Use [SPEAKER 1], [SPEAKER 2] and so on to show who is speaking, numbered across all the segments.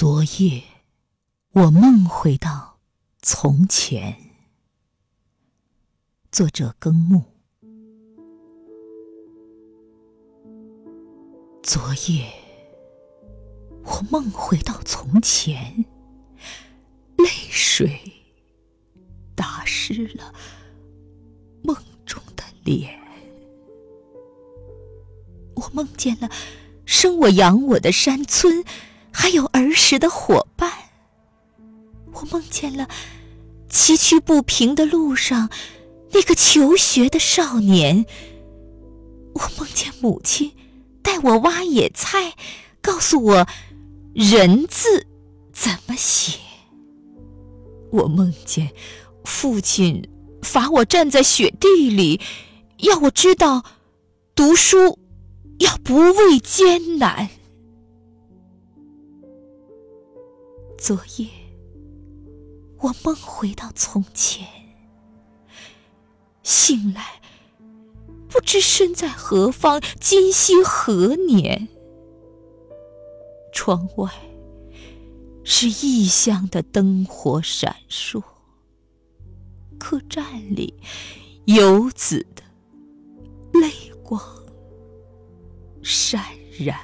[SPEAKER 1] 昨夜，我梦回到从前。作者耕木。昨夜，我梦回到从前，泪水打湿了梦中的脸。我梦见了生我养我的山村。还有儿时的伙伴，我梦见了崎岖不平的路上那个求学的少年。我梦见母亲带我挖野菜，告诉我“人”字怎么写。我梦见父亲罚我站在雪地里，要我知道读书要不畏艰难。昨夜，我梦回到从前，醒来不知身在何方，今夕何年。窗外是异乡的灯火闪烁，客栈里游子的泪光潸然。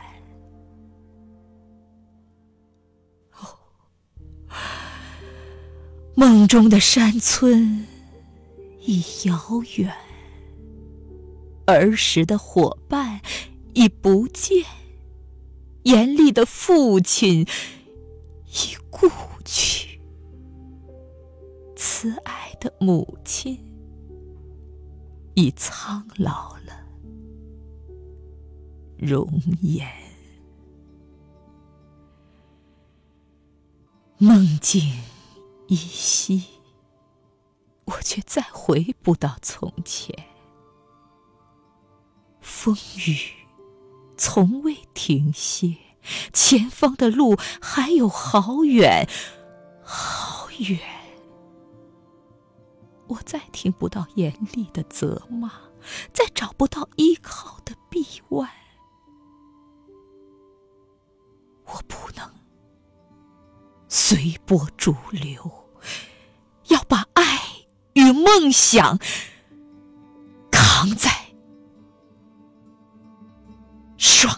[SPEAKER 1] 梦中的山村已遥远，儿时的伙伴已不见，严厉的父亲已故去，慈爱的母亲已苍老了容颜，梦境。依稀，我却再回不到从前。风雨从未停歇，前方的路还有好远好远。我再听不到严厉的责骂，再找不到依靠的臂弯。我不能。随波逐流要把爱与梦想扛在双